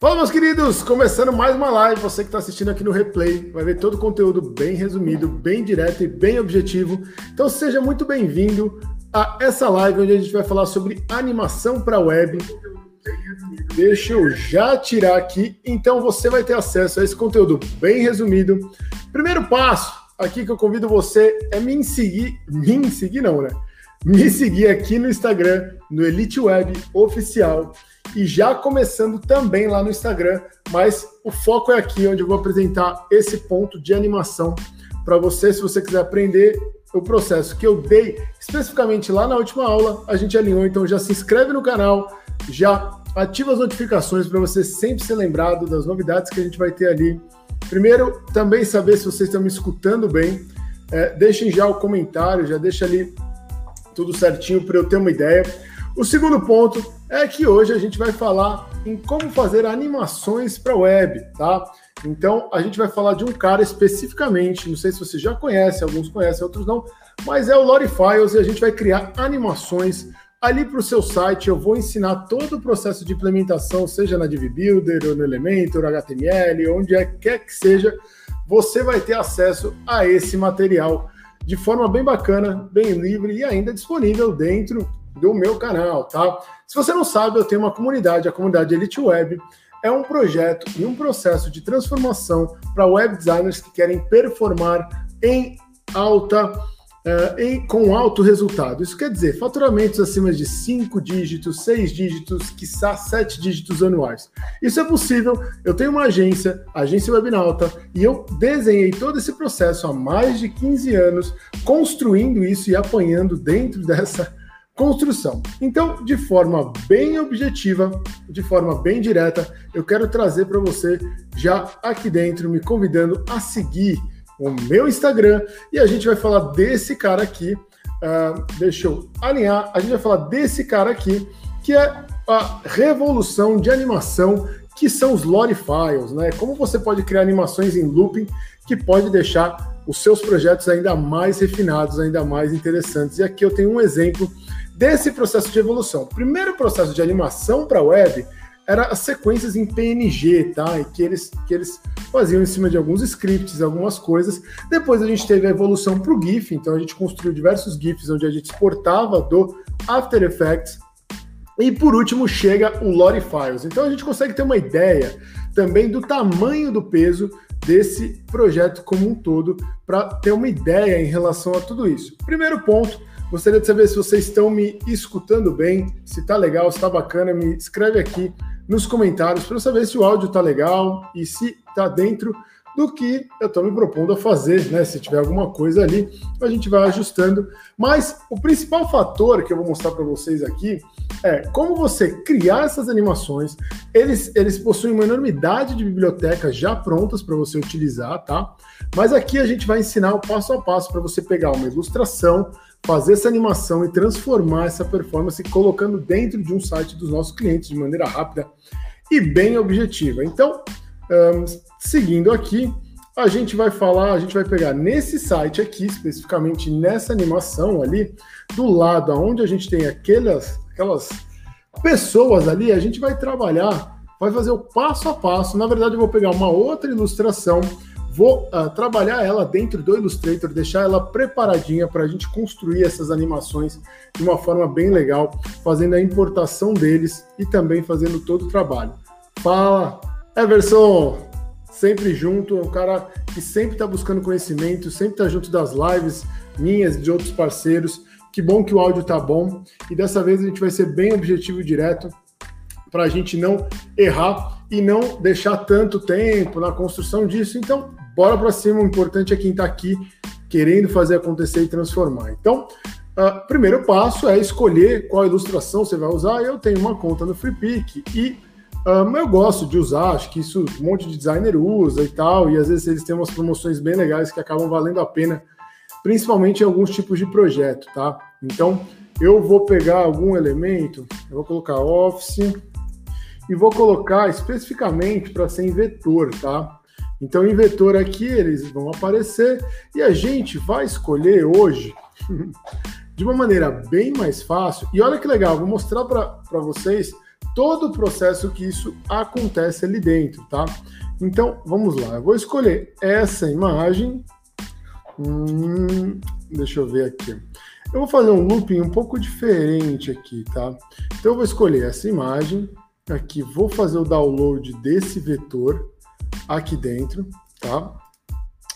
Fala, meus queridos! Começando mais uma live. Você que está assistindo aqui no replay vai ver todo o conteúdo bem resumido, bem direto e bem objetivo. Então, seja muito bem-vindo a essa live onde a gente vai falar sobre animação para web. Deixa eu já tirar aqui. Então, você vai ter acesso a esse conteúdo bem resumido. Primeiro passo aqui que eu convido você é me seguir. Me seguir, não, né? Me seguir aqui no Instagram, no Elite Web Oficial e já começando também lá no Instagram, mas o foco é aqui onde eu vou apresentar esse ponto de animação para você, se você quiser aprender o processo que eu dei especificamente lá na última aula, a gente alinhou, então já se inscreve no canal, já ativa as notificações para você sempre ser lembrado das novidades que a gente vai ter ali. Primeiro, também saber se vocês estão me escutando bem. É, deixem já o comentário, já deixa ali tudo certinho para eu ter uma ideia. O segundo ponto é que hoje a gente vai falar em como fazer animações para web, tá? Então a gente vai falar de um cara especificamente, não sei se você já conhece, alguns conhecem, outros não, mas é o Lori Files e a gente vai criar animações ali para o seu site. Eu vou ensinar todo o processo de implementação, seja na Div Builder ou no Elementor, HTML, onde é quer que seja, você vai ter acesso a esse material de forma bem bacana, bem livre e ainda disponível dentro do meu canal, tá? Se você não sabe, eu tenho uma comunidade, a comunidade Elite Web. É um projeto e um processo de transformação para web designers que querem performar em alta, uh, em, com alto resultado. Isso quer dizer faturamentos acima de 5 dígitos, 6 dígitos, quiçá 7 dígitos anuais. Isso é possível. Eu tenho uma agência, agência Webnauta, e eu desenhei todo esse processo há mais de 15 anos, construindo isso e apanhando dentro dessa construção. Então, de forma bem objetiva, de forma bem direta, eu quero trazer para você já aqui dentro, me convidando a seguir o meu Instagram e a gente vai falar desse cara aqui. Uh, deixa eu alinhar. A gente vai falar desse cara aqui, que é a revolução de animação que são os Lore Files, né? Como você pode criar animações em looping que pode deixar os seus projetos ainda mais refinados, ainda mais interessantes. E aqui eu tenho um exemplo desse processo de evolução. O primeiro processo de animação para a web era as sequências em PNG, tá? E que eles, que eles faziam em cima de alguns scripts, algumas coisas. Depois a gente teve a evolução para o GIF, então a gente construiu diversos GIFs onde a gente exportava do After Effects. E por último chega o Lore Files. Então a gente consegue ter uma ideia também do tamanho do peso desse projeto como um todo, para ter uma ideia em relação a tudo isso. Primeiro ponto, Gostaria de saber se vocês estão me escutando bem, se tá legal, se tá bacana, me escreve aqui nos comentários para saber se o áudio tá legal e se tá dentro do que eu estou me propondo a fazer, né? Se tiver alguma coisa ali, a gente vai ajustando. Mas o principal fator que eu vou mostrar para vocês aqui é como você criar essas animações. Eles, eles possuem uma enormidade de bibliotecas já prontas para você utilizar, tá? Mas aqui a gente vai ensinar o passo a passo para você pegar uma ilustração, fazer essa animação e transformar essa performance colocando dentro de um site dos nossos clientes de maneira rápida e bem objetiva. Então, um, seguindo aqui, a gente vai falar, a gente vai pegar nesse site aqui, especificamente nessa animação ali, do lado onde a gente tem aquelas, aquelas pessoas ali, a gente vai trabalhar, vai fazer o passo a passo. Na verdade, eu vou pegar uma outra ilustração Vou uh, trabalhar ela dentro do Illustrator, deixar ela preparadinha para a gente construir essas animações de uma forma bem legal, fazendo a importação deles e também fazendo todo o trabalho. Fala, Everson! Sempre junto, é um cara que sempre está buscando conhecimento, sempre está junto das lives minhas e de outros parceiros. Que bom que o áudio tá bom e dessa vez a gente vai ser bem objetivo e direto para a gente não errar e não deixar tanto tempo na construção disso. Então, bora para cima. O importante é quem está aqui querendo fazer acontecer e transformar. Então, uh, primeiro passo é escolher qual ilustração você vai usar. Eu tenho uma conta no FreePic e um, eu gosto de usar, acho que isso um monte de designer usa e tal, e às vezes eles têm umas promoções bem legais que acabam valendo a pena, principalmente em alguns tipos de projeto, tá? Então, eu vou pegar algum elemento, eu vou colocar Office e vou colocar especificamente para ser em vetor, tá? Então, em vetor aqui, eles vão aparecer e a gente vai escolher hoje de uma maneira bem mais fácil. E olha que legal, vou mostrar para vocês todo o processo que isso acontece ali dentro, tá? Então, vamos lá. Eu vou escolher essa imagem. Hum, deixa eu ver aqui. Eu vou fazer um looping um pouco diferente aqui, tá? Então, eu vou escolher essa imagem. Aqui, vou fazer o download desse vetor aqui dentro, tá?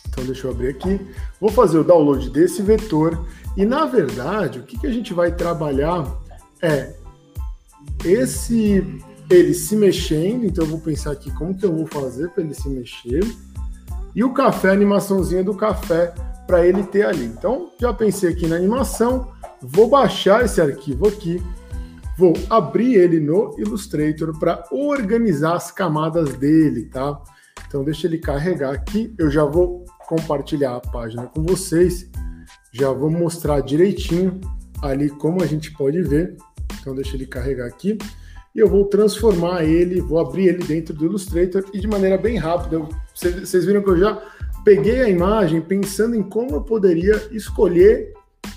Então, deixa eu abrir aqui. Vou fazer o download desse vetor. E, na verdade, o que, que a gente vai trabalhar é esse ele se mexendo, então eu vou pensar aqui como que eu vou fazer para ele se mexer. E o café, a animaçãozinha do café para ele ter ali. Então, já pensei aqui na animação, vou baixar esse arquivo aqui, vou abrir ele no Illustrator para organizar as camadas dele, tá? Então, deixa ele carregar aqui, eu já vou compartilhar a página com vocês, já vou mostrar direitinho ali como a gente pode ver. Então, deixa ele carregar aqui e eu vou transformar ele, vou abrir ele dentro do Illustrator e de maneira bem rápida. Vocês viram que eu já peguei a imagem pensando em como eu poderia escolher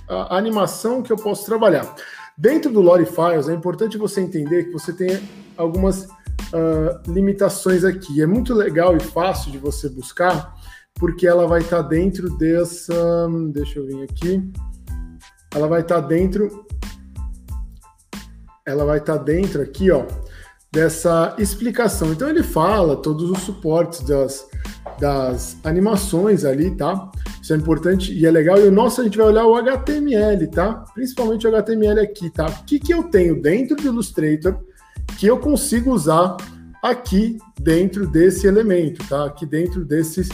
a animação que eu posso trabalhar. Dentro do Lore Files, é importante você entender que você tem algumas uh, limitações aqui. É muito legal e fácil de você buscar, porque ela vai estar dentro dessa. Deixa eu vir aqui. Ela vai estar dentro ela vai estar tá dentro aqui, ó, dessa explicação. Então ele fala todos os suportes das, das animações ali, tá? Isso é importante e é legal. E o nosso a gente vai olhar o HTML, tá? Principalmente o HTML aqui, tá? O que, que eu tenho dentro do Illustrator que eu consigo usar aqui dentro desse elemento, tá? Aqui dentro desses.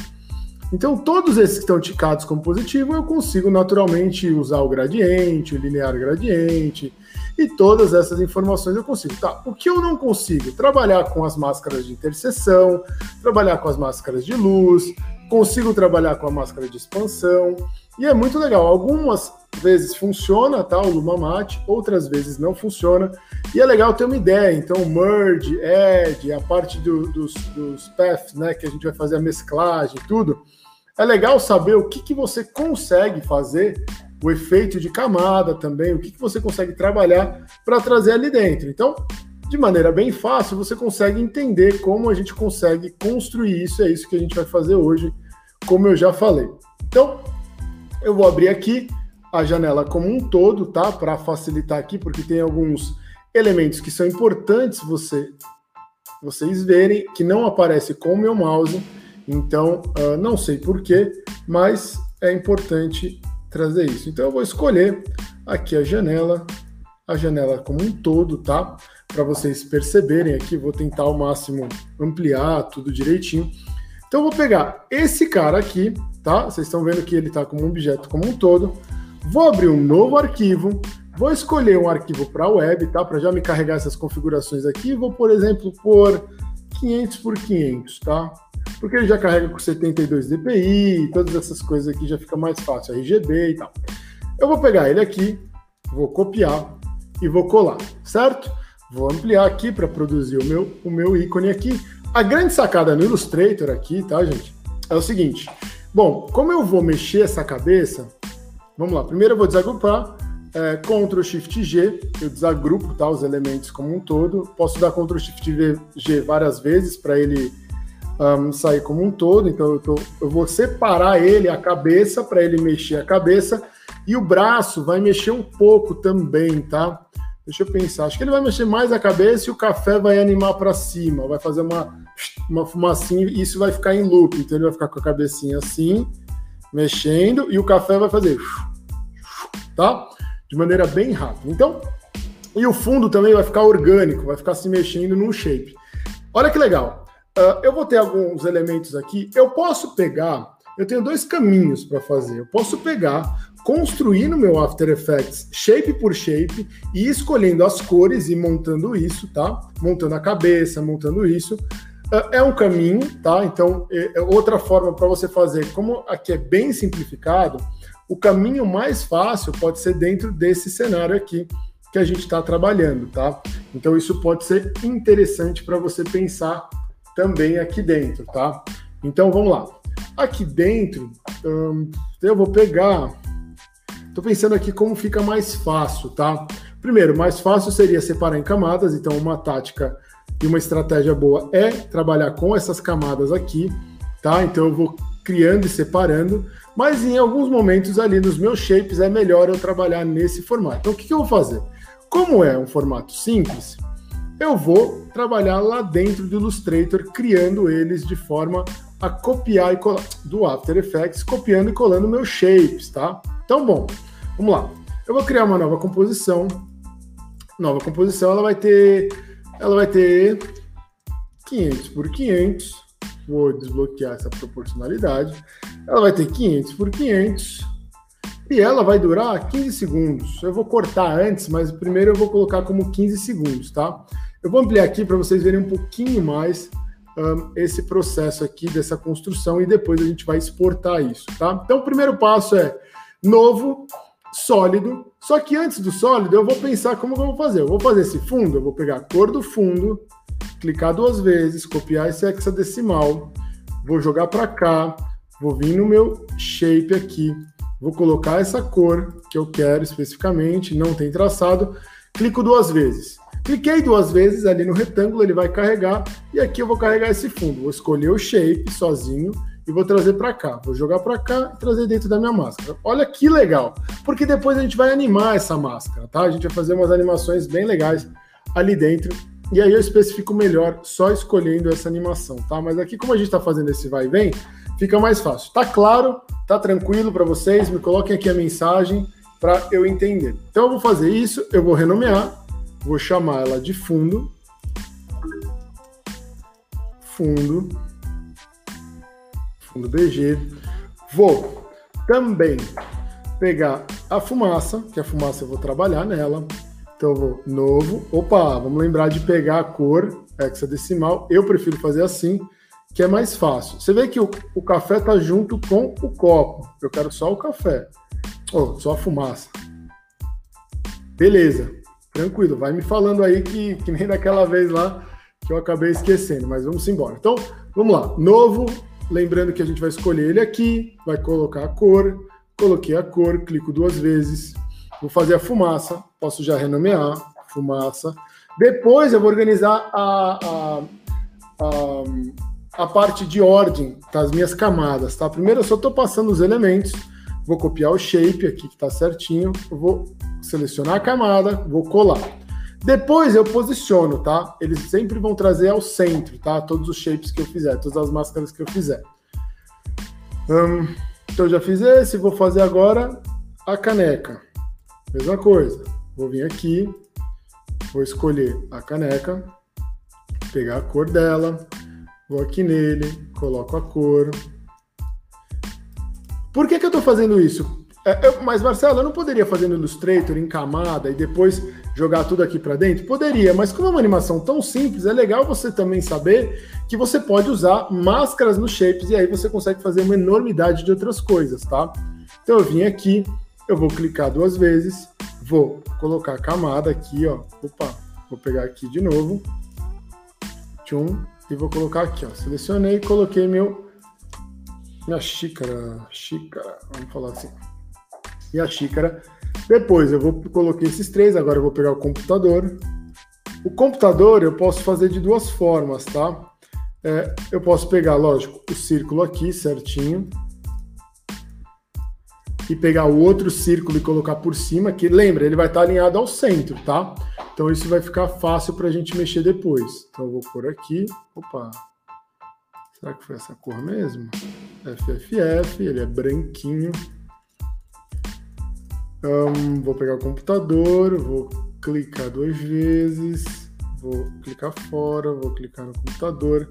Então, todos esses que estão ticados como positivo, eu consigo naturalmente usar o gradiente, o linear gradiente, e todas essas informações eu consigo. Tá, o que eu não consigo? Trabalhar com as máscaras de interseção, trabalhar com as máscaras de luz, consigo trabalhar com a máscara de expansão, e é muito legal. Algumas vezes funciona, tá, o Lumamate, outras vezes não funciona, e é legal ter uma ideia. Então, merge, add, a parte do, dos, dos paths, né, que a gente vai fazer a mesclagem, tudo. É legal saber o que, que você consegue fazer o efeito de camada também, o que, que você consegue trabalhar para trazer ali dentro. Então, de maneira bem fácil, você consegue entender como a gente consegue construir isso. É isso que a gente vai fazer hoje, como eu já falei. Então, eu vou abrir aqui a janela como um todo, tá? Para facilitar aqui, porque tem alguns elementos que são importantes você, vocês verem, que não aparece com o meu mouse. Então, uh, não sei porquê, mas é importante trazer isso. Então eu vou escolher aqui a janela, a janela como um todo, tá? Para vocês perceberem aqui, vou tentar ao máximo ampliar tudo direitinho. Então eu vou pegar esse cara aqui, tá? Vocês estão vendo que ele está como um objeto como um todo. Vou abrir um novo arquivo, vou escolher um arquivo para web, tá? Para já me carregar essas configurações aqui. Vou, por exemplo, por 500 por 500, tá? Porque ele já carrega com 72 dpi, todas essas coisas aqui já fica mais fácil, RGB e tal. Eu vou pegar ele aqui, vou copiar e vou colar, certo? Vou ampliar aqui para produzir o meu, o meu ícone aqui. A grande sacada no Illustrator aqui, tá, gente? É o seguinte. Bom, como eu vou mexer essa cabeça, vamos lá. Primeiro eu vou desagrupar, é, Ctrl Shift G, eu desagrupo tá, os elementos como um todo. Posso dar Ctrl Shift G várias vezes para ele um, sair como um todo. Então eu, tô, eu vou separar ele, a cabeça, para ele mexer a cabeça, e o braço vai mexer um pouco também, tá? Deixa eu pensar. Acho que ele vai mexer mais a cabeça e o café vai animar para cima, vai fazer uma, uma fumacinha e isso vai ficar em loop. Então ele vai ficar com a cabecinha assim, mexendo, e o café vai fazer, tá? De maneira bem rápida. Então, e o fundo também vai ficar orgânico, vai ficar se mexendo num shape. Olha que legal. Uh, eu vou ter alguns elementos aqui. Eu posso pegar, eu tenho dois caminhos para fazer. Eu posso pegar, construir no meu After Effects shape por shape e escolhendo as cores e montando isso, tá? Montando a cabeça, montando isso. Uh, é um caminho, tá? Então, é, é outra forma para você fazer, como aqui é bem simplificado, o caminho mais fácil pode ser dentro desse cenário aqui que a gente está trabalhando, tá? Então, isso pode ser interessante para você pensar também aqui dentro, tá? Então vamos lá. Aqui dentro, hum, eu vou pegar. Estou pensando aqui como fica mais fácil, tá? Primeiro, mais fácil seria separar em camadas, então uma tática e uma estratégia boa é trabalhar com essas camadas aqui, tá? Então eu vou criando e separando, mas em alguns momentos ali nos meus shapes é melhor eu trabalhar nesse formato. Então o que, que eu vou fazer? Como é um formato simples, eu vou trabalhar lá dentro do Illustrator, criando eles de forma a copiar e colar do After Effects, copiando e colando meus shapes, tá? Então, bom, vamos lá. Eu vou criar uma nova composição. Nova composição, ela vai ter ela vai ter 500 por 500. Vou desbloquear essa proporcionalidade. Ela vai ter 500 por 500 e ela vai durar 15 segundos. Eu vou cortar antes, mas primeiro eu vou colocar como 15 segundos, tá? Eu vou ampliar aqui para vocês verem um pouquinho mais um, esse processo aqui dessa construção e depois a gente vai exportar isso, tá? Então, o primeiro passo é novo, sólido. Só que antes do sólido, eu vou pensar como eu vou fazer. Eu vou fazer esse fundo, eu vou pegar a cor do fundo, clicar duas vezes, copiar esse hexadecimal, vou jogar para cá, vou vir no meu shape aqui, vou colocar essa cor que eu quero especificamente, não tem traçado, clico duas vezes. Cliquei duas vezes ali no retângulo, ele vai carregar, e aqui eu vou carregar esse fundo. Vou escolher o shape sozinho e vou trazer para cá. Vou jogar para cá e trazer dentro da minha máscara. Olha que legal, porque depois a gente vai animar essa máscara, tá? A gente vai fazer umas animações bem legais ali dentro. E aí eu especifico melhor só escolhendo essa animação, tá? Mas aqui, como a gente está fazendo esse vai e vem, fica mais fácil. Tá claro? Tá tranquilo para vocês? Me coloquem aqui a mensagem para eu entender. Então eu vou fazer isso, eu vou renomear Vou chamar ela de fundo. Fundo. Fundo BG. Vou também pegar a fumaça, que a fumaça eu vou trabalhar nela. Então eu vou novo. Opa, vamos lembrar de pegar a cor hexadecimal. Eu prefiro fazer assim, que é mais fácil. Você vê que o, o café está junto com o copo. Eu quero só o café. Oh, só a fumaça. Beleza. Tranquilo, vai me falando aí que, que nem daquela vez lá que eu acabei esquecendo, mas vamos embora. Então, vamos lá. Novo, lembrando que a gente vai escolher ele aqui, vai colocar a cor, coloquei a cor, clico duas vezes, vou fazer a fumaça, posso já renomear, fumaça. Depois eu vou organizar a, a, a, a parte de ordem das minhas camadas, tá? Primeiro eu só estou passando os elementos, vou copiar o shape aqui que está certinho, vou selecionar a camada, vou colar. Depois eu posiciono, tá? Eles sempre vão trazer ao centro, tá? Todos os shapes que eu fizer, todas as máscaras que eu fizer. Hum, então já fiz esse, vou fazer agora a caneca. Mesma coisa. Vou vir aqui, vou escolher a caneca, pegar a cor dela, vou aqui nele, coloco a cor. Por que, que eu estou fazendo isso? É, eu, mas, Marcelo, eu não poderia fazer no Illustrator em camada e depois jogar tudo aqui para dentro? Poderia, mas como é uma animação tão simples, é legal você também saber que você pode usar máscaras nos shapes e aí você consegue fazer uma enormidade de outras coisas, tá? Então eu vim aqui, eu vou clicar duas vezes, vou colocar a camada aqui, ó. Opa, vou pegar aqui de novo. Tchum, e vou colocar aqui, ó. Selecionei, coloquei meu minha xícara, xícara, vamos falar assim e a xícara. Depois eu vou coloquei esses três, agora eu vou pegar o computador. O computador eu posso fazer de duas formas, tá? É, eu posso pegar, lógico, o círculo aqui certinho e pegar o outro círculo e colocar por cima, que lembra, ele vai estar alinhado ao centro, tá? Então isso vai ficar fácil para a gente mexer depois. Então eu vou por aqui, opa, será que foi essa cor mesmo? FFF, ele é branquinho. Um, vou pegar o computador, vou clicar duas vezes, vou clicar fora, vou clicar no computador,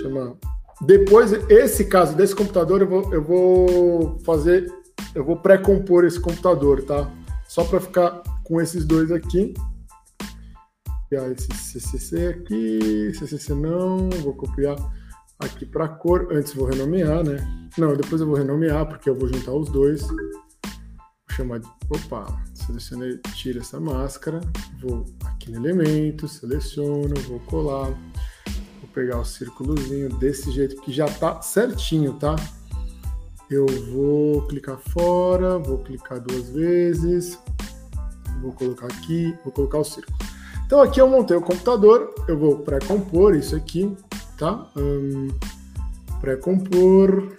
chamar. Depois, esse caso desse computador, eu vou, eu vou fazer, eu vou pré-compor esse computador, tá? Só para ficar com esses dois aqui. Copiar esse CCC aqui, CCC não, vou copiar aqui para cor. Antes vou renomear, né? Não, depois eu vou renomear porque eu vou juntar os dois chamar de. Opa, selecionei, tiro essa máscara, vou aqui no elemento, seleciono, vou colar, vou pegar o círculozinho desse jeito que já tá certinho, tá? Eu vou clicar fora, vou clicar duas vezes, vou colocar aqui, vou colocar o círculo. Então aqui eu montei o computador, eu vou pré-compor isso aqui, tá? Hum, pré-compor,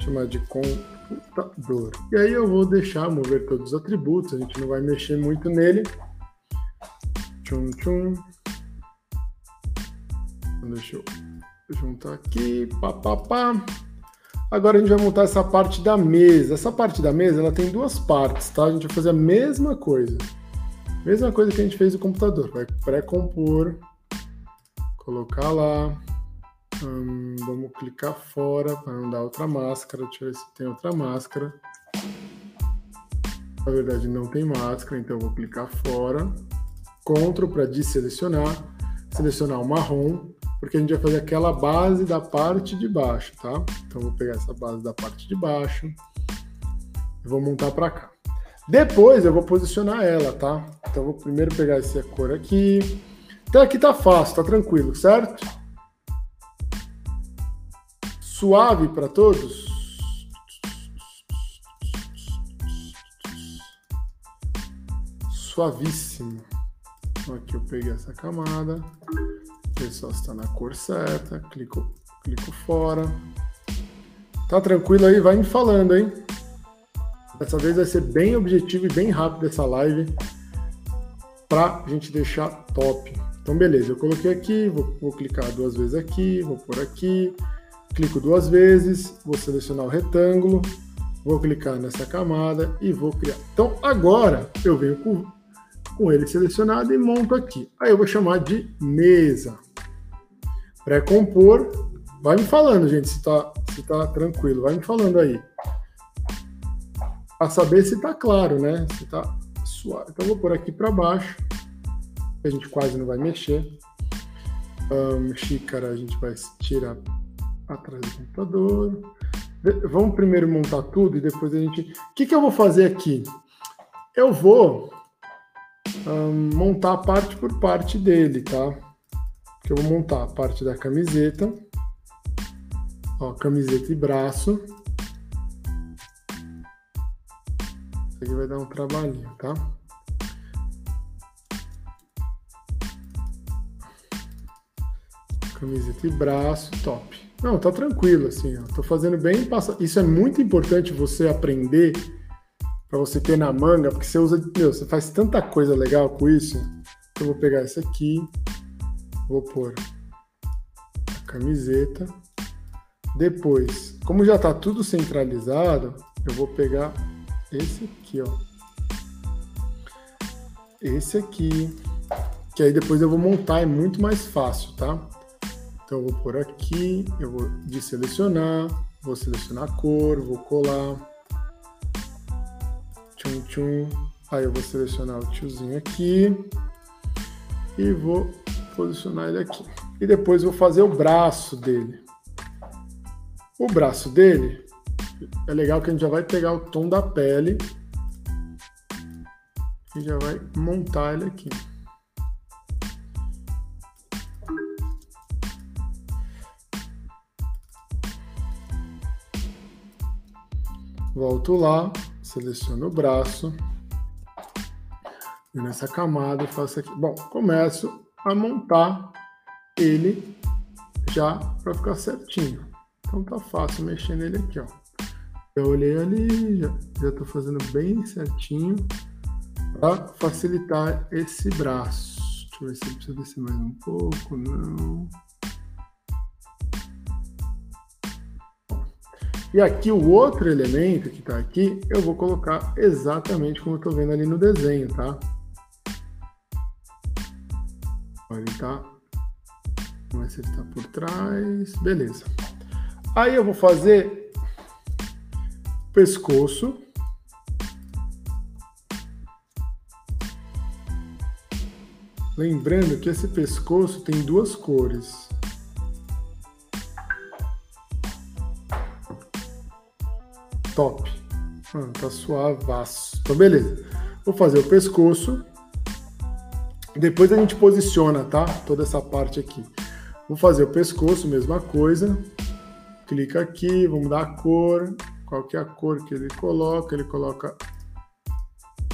chamar de computador. E aí eu vou deixar mover todos os atributos, a gente não vai mexer muito nele. Tchum, tchum. Deixa eu juntar aqui, pá, pá, pá. Agora a gente vai montar essa parte da mesa. Essa parte da mesa, ela tem duas partes, tá? A gente vai fazer a mesma coisa. Mesma coisa que a gente fez no computador. Vai pré-compor, colocar lá. Hum, vamos clicar fora para não dar outra máscara. Deixa eu ver se tem outra máscara. Na verdade, não tem máscara, então vou clicar fora. Ctrl para desselecionar. Selecionar o marrom porque a gente vai fazer aquela base da parte de baixo, tá? Então, vou pegar essa base da parte de baixo e vou montar para cá. Depois eu vou posicionar ela, tá? Então, vou primeiro pegar essa cor aqui. Até aqui tá fácil, tá tranquilo, certo? Suave para todos? Suavíssimo. Então, aqui eu peguei essa camada ver está na cor certa, clico, clico fora. Tá tranquilo aí? Vai me falando, hein? Dessa vez vai ser bem objetivo e bem rápido essa live para a gente deixar top. Então, beleza, eu coloquei aqui, vou, vou clicar duas vezes aqui, vou por aqui, clico duas vezes, vou selecionar o retângulo, vou clicar nessa camada e vou criar. Então, agora eu venho com, com ele selecionado e monto aqui. Aí eu vou chamar de mesa pré-compor. Vai me falando, gente, se tá, se tá tranquilo. Vai me falando aí. Para saber se tá claro, né? Se tá suave. Então, vou por aqui para baixo. A gente quase não vai mexer. Um, xícara a gente vai tirar atrás do computador. Vamos primeiro montar tudo e depois a gente. O que, que eu vou fazer aqui? Eu vou um, montar parte por parte dele, tá? que eu vou montar a parte da camiseta, ó, camiseta e braço. Isso aqui vai dar um trabalhinho, tá? Camiseta e braço, top. Não, tá tranquilo, assim, ó. Tô fazendo bem, passa... Isso é muito importante você aprender para você ter na manga, porque você usa, meu, você faz tanta coisa legal com isso. Eu vou pegar esse aqui, vou pôr a camiseta. Depois, como já está tudo centralizado, eu vou pegar esse aqui, ó. Esse aqui, que aí depois eu vou montar, é muito mais fácil, tá? Então eu vou por aqui, eu vou deselecionar, vou selecionar a cor, vou colar. Tchum, tchum. Aí eu vou selecionar o tiozinho aqui e vou posicionar ele aqui. E depois vou fazer o braço dele. O braço dele é legal que a gente já vai pegar o tom da pele e já vai montar ele aqui. Volto lá, seleciono o braço. E nessa camada faço aqui. Bom, começo a montar ele já para ficar certinho. Então tá fácil mexer nele aqui, ó. Eu olhei ali, já, já tô fazendo bem certinho para facilitar esse braço. Deixa eu ver se eu descer mais um pouco, não. E aqui o outro elemento que está aqui, eu vou colocar exatamente como eu estou vendo ali no desenho, tá? Ele tá. Vamos ver se ele tá por trás. Beleza. Aí eu vou fazer pescoço. Lembrando que esse pescoço tem duas cores. Top. Ah, tá suavaço. Então, beleza. Vou fazer o pescoço. Depois a gente posiciona, tá? Toda essa parte aqui. Vou fazer o pescoço, mesma coisa. Clica aqui, vamos dar a cor. Qual que é a cor que ele coloca? Ele coloca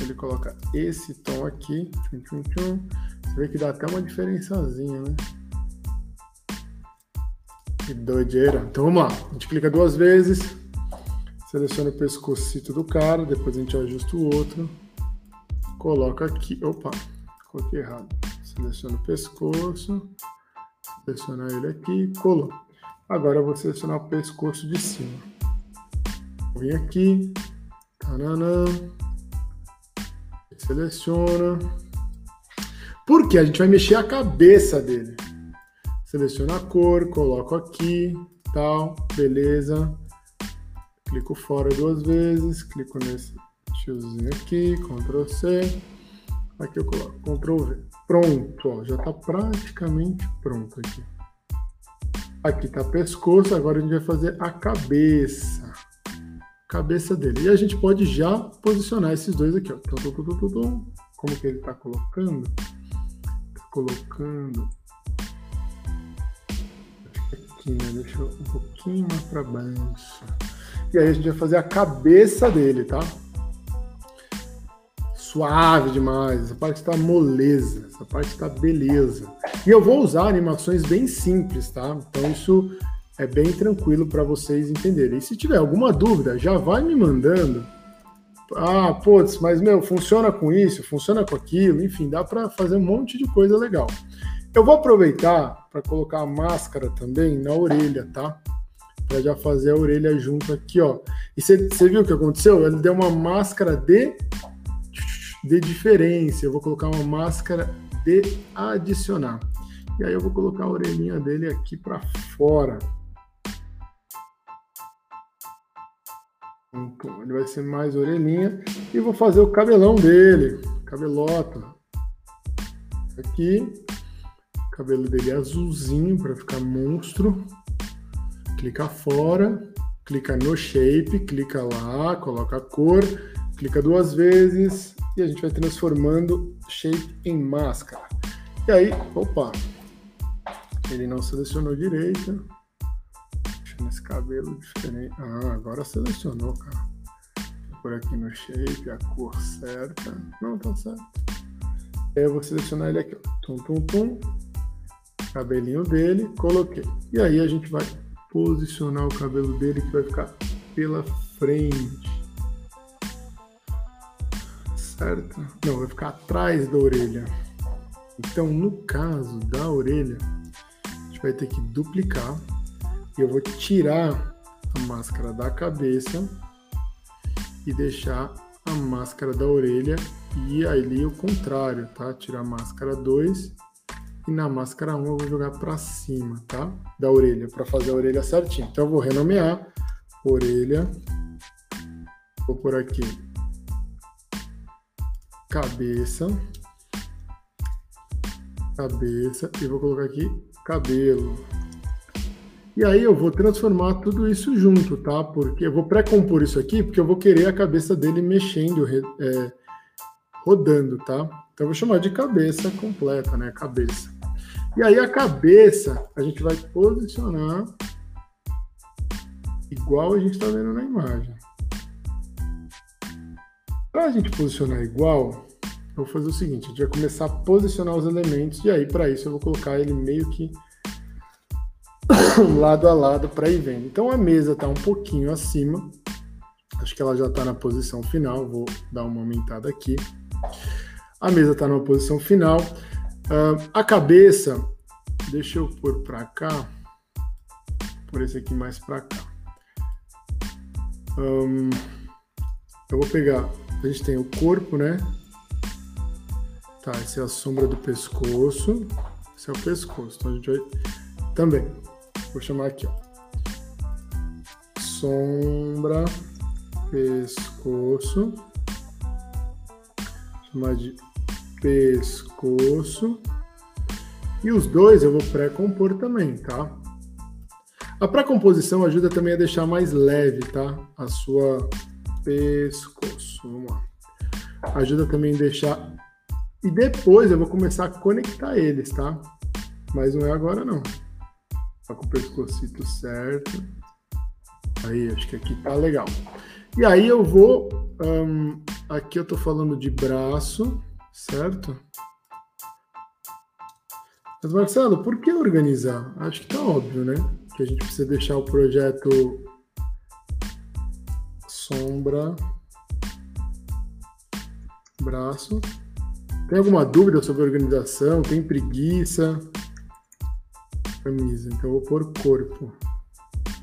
ele coloca esse tom aqui. Tchum, tchum, tchum. Você vê que dá até uma diferençazinha, né? Que doideira. Então vamos lá. A gente clica duas vezes, seleciona o pescocito do cara, depois a gente ajusta o outro, coloca aqui. Opa, coloquei errado. Seleciona o pescoço, seleciona ele aqui, colou. Agora eu vou selecionar o pescoço de cima. Vir aqui, tananã, seleciona. Porque a gente vai mexer a cabeça dele. Seleciono a cor, coloco aqui, tal, beleza. Clico fora duas vezes, clico nesse tiozinho aqui, Ctrl C. Aqui eu coloco Ctrl V. Pronto, ó, já está praticamente pronto aqui. Aqui está pescoço, agora a gente vai fazer a cabeça. Cabeça dele. E a gente pode já posicionar esses dois aqui, ó. Como que ele está colocando? Tá colocando aqui, né? Deixa um pouquinho mais para baixo. E aí a gente vai fazer a cabeça dele, tá? Suave demais. Essa parte está moleza. Essa parte está beleza. E eu vou usar animações bem simples, tá? Então isso é bem tranquilo para vocês entenderem. E se tiver alguma dúvida, já vai me mandando. Ah, putz, mas meu, funciona com isso, funciona com aquilo, enfim, dá para fazer um monte de coisa legal. Eu vou aproveitar para colocar a máscara também na orelha, tá? Para já fazer a orelha junto aqui, ó. E você viu o que aconteceu? Ele deu uma máscara de, de diferença. Eu vou colocar uma máscara de adicionar. E aí eu vou colocar a orelhinha dele aqui para fora. Então, ele vai ser mais orelhinha. E vou fazer o cabelão dele. Cabelota. Aqui cabelo dele é azulzinho para ficar monstro. Clica fora, clica no shape, clica lá, coloca a cor, clica duas vezes e a gente vai transformando shape em máscara. E aí, opa, ele não selecionou direito. Deixando esse cabelo diferente. Ah, agora selecionou, cara. Por aqui no shape, a cor certa. Não, tá certo. Eu vou selecionar ele aqui, ó. Tum, tum, tum cabelinho dele, coloquei. E aí a gente vai posicionar o cabelo dele que vai ficar pela frente. Certo? Não, vai ficar atrás da orelha. Então, no caso da orelha, a gente vai ter que duplicar. E eu vou tirar a máscara da cabeça e deixar a máscara da orelha e ali o contrário, tá? Tirar a máscara 2 e na máscara 1 eu vou jogar para cima, tá? Da orelha, para fazer a orelha certinho. Então eu vou renomear orelha. Vou por aqui cabeça. Cabeça e vou colocar aqui cabelo. E aí eu vou transformar tudo isso junto, tá? Porque eu vou pré-compor isso aqui, porque eu vou querer a cabeça dele mexendo, é, rodando, tá? Então eu vou chamar de cabeça completa, né? Cabeça. E aí a cabeça a gente vai posicionar igual a gente está vendo na imagem. Para a gente posicionar igual, eu vou fazer o seguinte: a gente vai começar a posicionar os elementos, e aí para isso eu vou colocar ele meio que lado a lado para ir vendo. Então a mesa está um pouquinho acima, acho que ela já está na posição final, vou dar uma aumentada aqui. A mesa está numa posição final. Uh, a cabeça, deixa eu pôr para cá, por esse aqui mais para cá. Um, eu vou pegar, a gente tem o corpo, né? Tá, essa é a sombra do pescoço. Esse é o pescoço. Então a gente vai também. Vou chamar aqui, ó. Sombra, pescoço. Chamar de pescoço. E os dois eu vou pré-compor também, tá? A pré-composição ajuda também a deixar mais leve, tá? A sua pescoço. Vamos lá. Ajuda também a deixar. E depois eu vou começar a conectar eles, tá? Mas não é agora não. Tá com o pescocito certo. Aí, acho que aqui tá legal. E aí eu vou aqui eu estou falando de braço, certo? Mas, Marcelo, por que organizar? Acho que tá óbvio, né? Que a gente precisa deixar o projeto sombra, braço. Tem alguma dúvida sobre organização? Tem preguiça? Camisa. Então eu vou pôr corpo.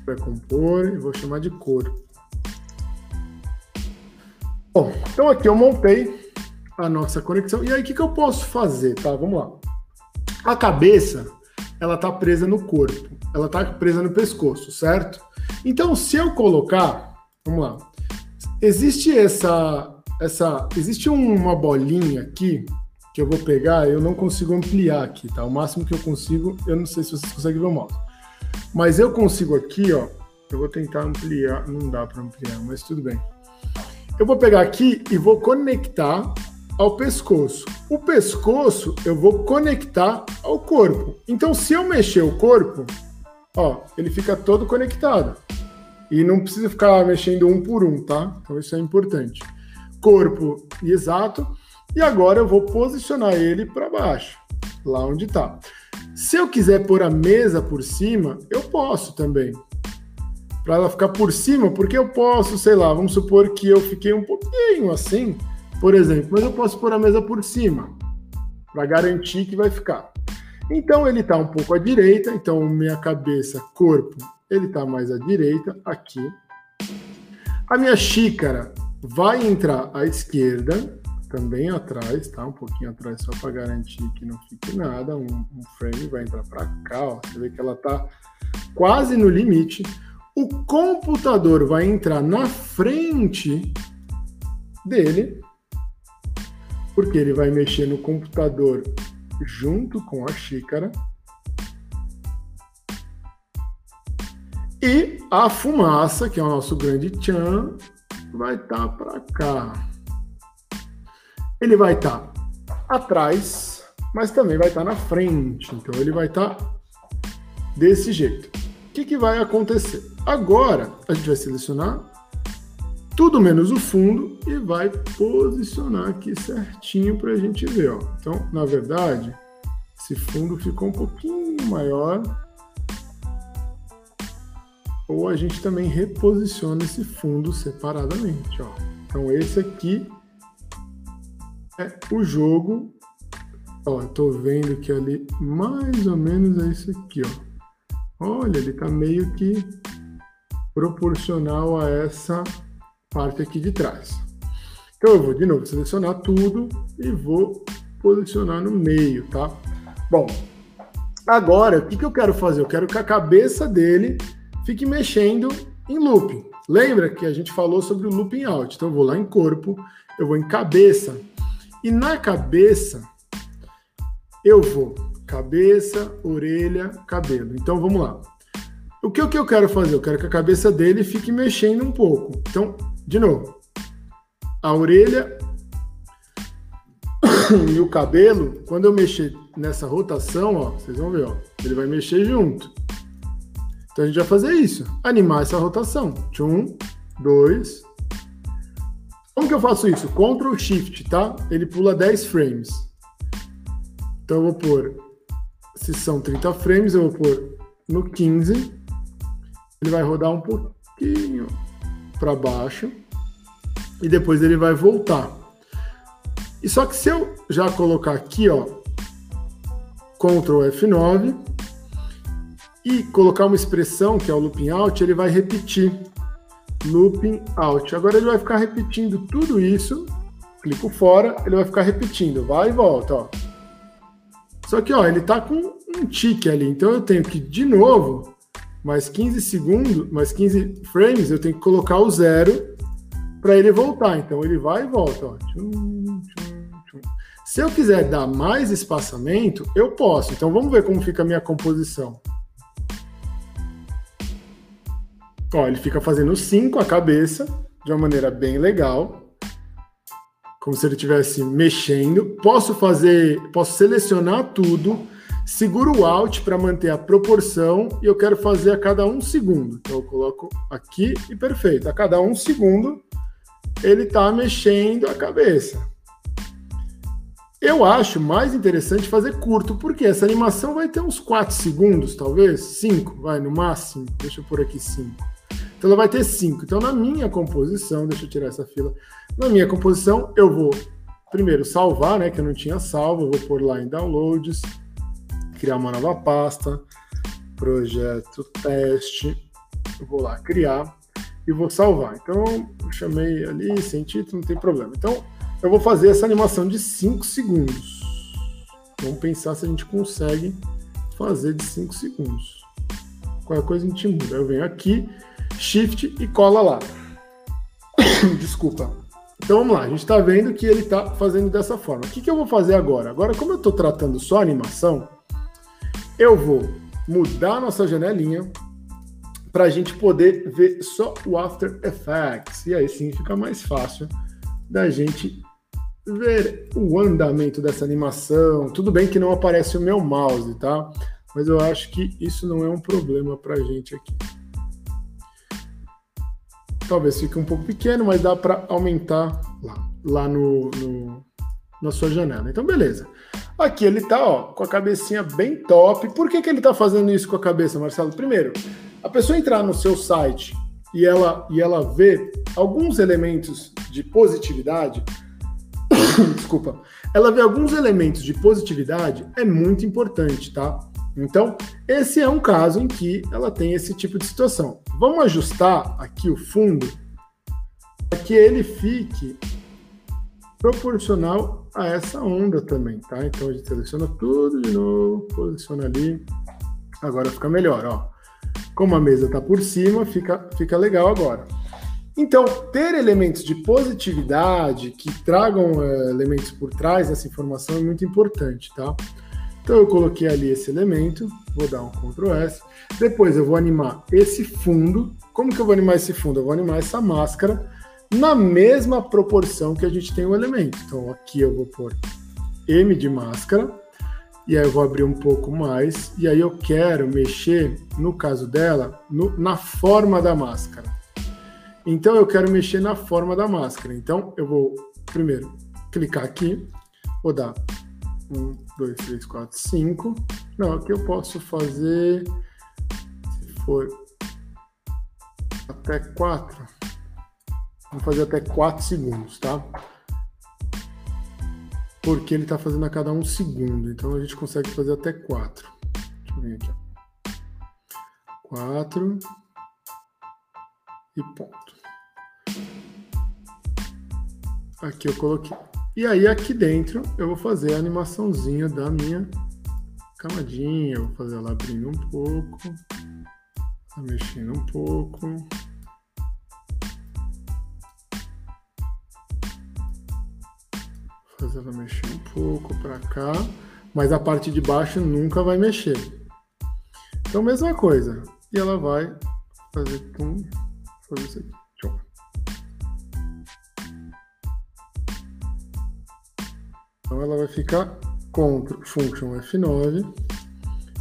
Vai compor e vou chamar de corpo. Bom, então aqui eu montei a nossa conexão. E aí o que, que eu posso fazer, tá? Vamos lá. A cabeça, ela tá presa no corpo. Ela tá presa no pescoço, certo? Então, se eu colocar, vamos lá. Existe essa essa existe uma bolinha aqui que eu vou pegar, eu não consigo ampliar aqui, tá? O máximo que eu consigo, eu não sei se vocês conseguem ver o mouse. Mas eu consigo aqui, ó, eu vou tentar ampliar, não dá para ampliar, mas tudo bem. Eu vou pegar aqui e vou conectar ao pescoço. O pescoço eu vou conectar ao corpo. Então, se eu mexer o corpo, ó, ele fica todo conectado. E não precisa ficar mexendo um por um, tá? Então, isso é importante. Corpo exato e agora eu vou posicionar ele para baixo, lá onde está. Se eu quiser pôr a mesa por cima, eu posso também. Para ela ficar por cima, porque eu posso, sei lá, vamos supor que eu fiquei um pouquinho assim, por exemplo, mas eu posso pôr a mesa por cima, para garantir que vai ficar. Então ele está um pouco à direita, então minha cabeça, corpo, ele está mais à direita, aqui. A minha xícara vai entrar à esquerda, também atrás, tá? Um pouquinho atrás só para garantir que não fique nada. Um, um frame vai entrar para cá, ó. Você vê que ela tá quase no limite. O computador vai entrar na frente dele, porque ele vai mexer no computador junto com a xícara. E a fumaça, que é o nosso grande tchan, vai estar tá para cá ele vai estar tá atrás, mas também vai estar tá na frente. Então ele vai estar tá desse jeito. O que, que vai acontecer? Agora a gente vai selecionar tudo menos o fundo e vai posicionar aqui certinho para a gente ver. Ó. Então, na verdade, esse fundo ficou um pouquinho maior. Ou a gente também reposiciona esse fundo separadamente. Ó. Então, esse aqui é o jogo. Ó, vendo que ali mais ou menos é isso aqui, ó. Olha, ele tá meio que proporcional a essa parte aqui de trás. Então eu vou de novo selecionar tudo e vou posicionar no meio, tá? Bom, agora o que, que eu quero fazer? Eu quero que a cabeça dele fique mexendo em looping. Lembra que a gente falou sobre o looping out? Então eu vou lá em corpo, eu vou em cabeça e na cabeça, eu vou cabeça, orelha, cabelo. Então vamos lá. O que, o que eu quero fazer? Eu quero que a cabeça dele fique mexendo um pouco. Então, de novo, a orelha e o cabelo, quando eu mexer nessa rotação, ó, vocês vão ver, ó, ele vai mexer junto. Então a gente vai fazer isso, animar essa rotação. Um, dois, como que eu faço isso? Ctrl Shift, tá? Ele pula 10 frames. Então eu vou pôr, se são 30 frames, eu vou pôr no 15. Ele vai rodar um pouquinho para baixo e depois ele vai voltar. E só que se eu já colocar aqui, ó, Ctrl F9 e colocar uma expressão que é o looping out, ele vai repetir looping out. Agora ele vai ficar repetindo tudo isso. Clico fora, ele vai ficar repetindo, vai e volta, ó. Só que, ó, ele tá com um tique ali, então eu tenho que, de novo, mais 15 segundos, mais 15 frames, eu tenho que colocar o zero para ele voltar. Então ele vai e volta, ó. Se eu quiser dar mais espaçamento, eu posso. Então vamos ver como fica a minha composição. Ó, ele fica fazendo 5 a cabeça, de uma maneira bem legal. Como se ele estivesse mexendo. Posso fazer, posso selecionar tudo, seguro o Alt para manter a proporção e eu quero fazer a cada um segundo. Então eu coloco aqui e perfeito. A cada um segundo ele está mexendo a cabeça. Eu acho mais interessante fazer curto, porque essa animação vai ter uns 4 segundos, talvez, 5, vai no máximo. Deixa eu pôr aqui 5. Então ela vai ter 5. Então na minha composição, deixa eu tirar essa fila. Na minha composição, eu vou primeiro salvar, né, que eu não tinha salvo, eu vou pôr lá em downloads, criar uma nova pasta, projeto teste, vou lá criar e vou salvar. Então, eu chamei ali sem título, não tem problema. Então, eu vou fazer essa animação de 5 segundos. Vamos pensar se a gente consegue fazer de 5 segundos. Qualquer coisa a gente muda. Eu venho aqui, Shift e cola lá. Desculpa. Então vamos lá, a gente está vendo que ele está fazendo dessa forma. O que, que eu vou fazer agora? Agora, como eu estou tratando só animação, eu vou mudar nossa janelinha para a gente poder ver só o After Effects. E aí sim fica mais fácil da gente ver o andamento dessa animação. Tudo bem que não aparece o meu mouse, tá? Mas eu acho que isso não é um problema para a gente aqui. Talvez fique um pouco pequeno, mas dá para aumentar lá, lá no, no, na sua janela. Então, beleza. Aqui ele está ó, com a cabecinha bem top. Por que, que ele está fazendo isso com a cabeça, Marcelo? Primeiro, a pessoa entrar no seu site e ela, e ela vê alguns elementos de positividade, desculpa, ela vê alguns elementos de positividade, é muito importante, tá? Então, esse é um caso em que ela tem esse tipo de situação. Vamos ajustar aqui o fundo para que ele fique proporcional a essa onda também, tá? Então a gente seleciona tudo de novo, posiciona ali. Agora fica melhor, ó. Como a mesa está por cima, fica, fica legal agora. Então, ter elementos de positividade que tragam uh, elementos por trás dessa informação é muito importante, tá? Então, eu coloquei ali esse elemento, vou dar um Ctrl S. Depois, eu vou animar esse fundo. Como que eu vou animar esse fundo? Eu vou animar essa máscara na mesma proporção que a gente tem o elemento. Então aqui eu vou pôr M de máscara, e aí eu vou abrir um pouco mais, e aí eu quero mexer, no caso dela, no, na forma da máscara. Então eu quero mexer na forma da máscara. Então eu vou primeiro clicar aqui, vou dar 1, 2, 3, 4, 5. Não, aqui eu posso fazer, se for até 4, Vou fazer até 4 segundos, tá? Porque ele está fazendo a cada um segundo, então a gente consegue fazer até 4. Deixa eu ver aqui. 4 e ponto. Aqui eu coloquei. E aí aqui dentro eu vou fazer a animaçãozinha da minha camadinha. Eu vou fazer ela abrindo um pouco, mexendo um pouco. Fazer ela mexer um pouco para cá, mas a parte de baixo nunca vai mexer. Então, mesma coisa. E ela vai fazer tum, fazer isso aqui. Tchau. Então, ela vai ficar Ctrl Function F9.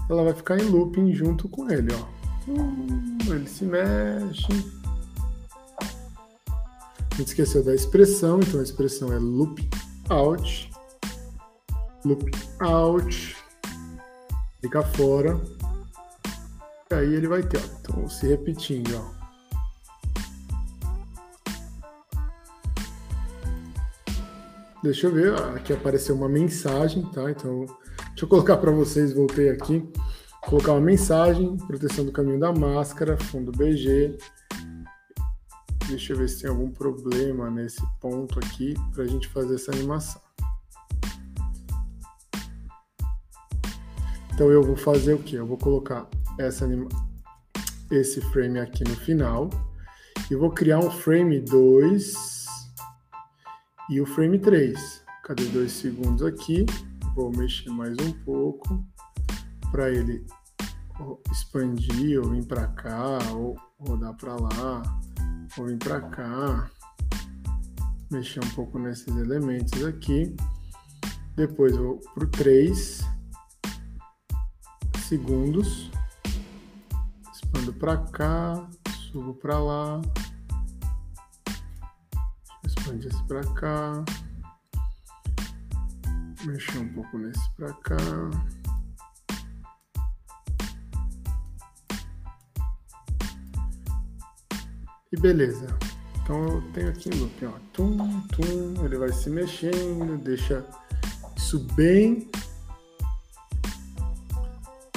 Ela vai ficar em looping junto com ele, ó. ele se mexe. A gente esqueceu da expressão, então a expressão é loop out, loop out, clica fora, e aí ele vai ter, ó, então se repetindo, ó. Deixa eu ver, aqui apareceu uma mensagem, tá? Então, deixa eu colocar para vocês, voltei aqui, colocar uma mensagem, proteção do caminho da máscara, fundo BG, Deixa eu ver se tem algum problema nesse ponto aqui para a gente fazer essa animação. Então eu vou fazer o que? Eu vou colocar essa anima... esse frame aqui no final e vou criar um frame 2 e o frame 3. Cadê dois segundos aqui? Vou mexer mais um pouco para ele expandir ou vir para cá ou rodar para lá Vou vir para cá, mexer um pouco nesses elementos aqui. Depois vou para o 3 segundos. Expando para cá, subo para lá. Expande esse para cá. Mexer um pouco nesse para cá. E beleza. Então eu tenho aqui um loop, ó. Tum, tum, ele vai se mexendo, deixa isso bem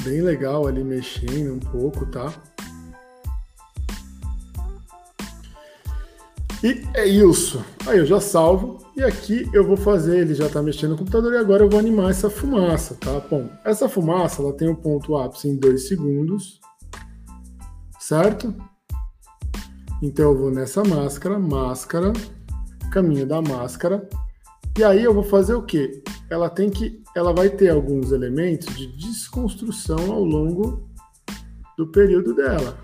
bem legal ali mexendo um pouco, tá? E é isso. Aí eu já salvo e aqui eu vou fazer, ele já está mexendo no computador e agora eu vou animar essa fumaça, tá? Bom, essa fumaça ela tem um ponto ápice em 2 segundos, certo? Então eu vou nessa máscara, máscara, caminho da máscara, e aí eu vou fazer o quê? Ela tem que, ela vai ter alguns elementos de desconstrução ao longo do período dela.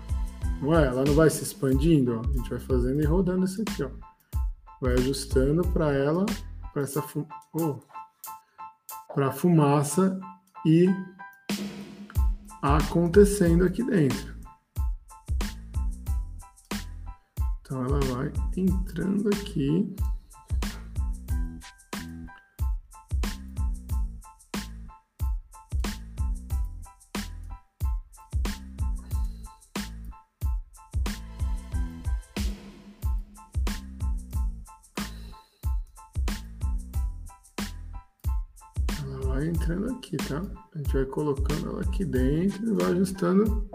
Não é? Ela não vai se expandindo, ó. A gente vai fazendo e rodando isso aqui, ó. Vai ajustando para ela, para essa fu oh, fumaça e acontecendo aqui dentro. Então ela vai entrando aqui. Ela vai entrando aqui, tá? A gente vai colocando ela aqui dentro e vai ajustando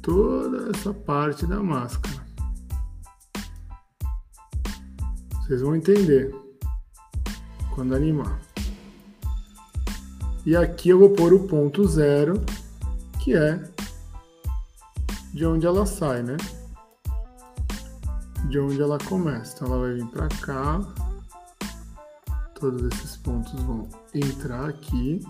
toda essa parte da máscara. Vocês vão entender quando animar. E aqui eu vou pôr o ponto zero, que é de onde ela sai, né? De onde ela começa. Então ela vai vir para cá. Todos esses pontos vão entrar aqui.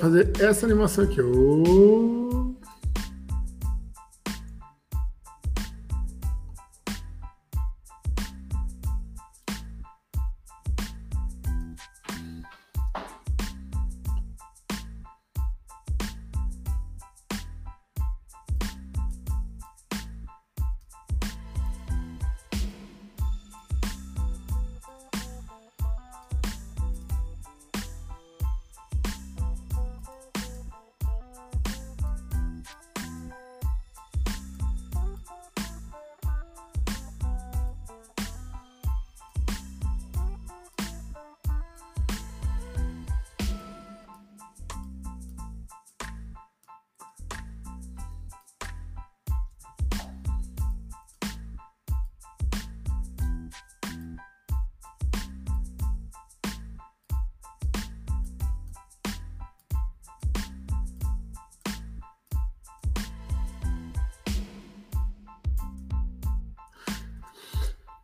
Fazer essa animação aqui. Oh.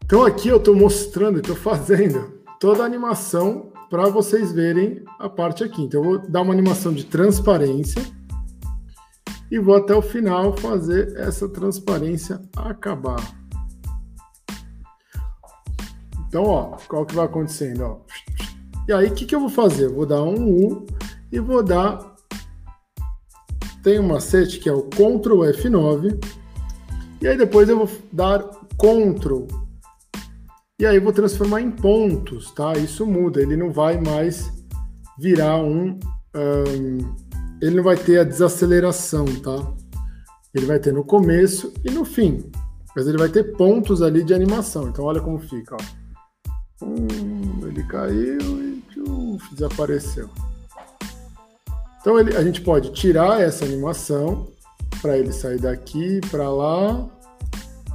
Então aqui eu estou mostrando, estou fazendo toda a animação para vocês verem a parte aqui. Então eu vou dar uma animação de transparência e vou até o final fazer essa transparência acabar. Então, ó, qual que vai acontecendo, ó. E aí, o que, que eu vou fazer? Eu vou dar um U e vou dar... Tem um macete que é o Ctrl F9. E aí depois eu vou dar Ctrl e aí vou transformar em pontos, tá? Isso muda, ele não vai mais virar um, um, ele não vai ter a desaceleração, tá? Ele vai ter no começo e no fim, mas ele vai ter pontos ali de animação. Então olha como fica, ó. Hum, ele caiu e desapareceu. Então ele, a gente pode tirar essa animação para ele sair daqui para lá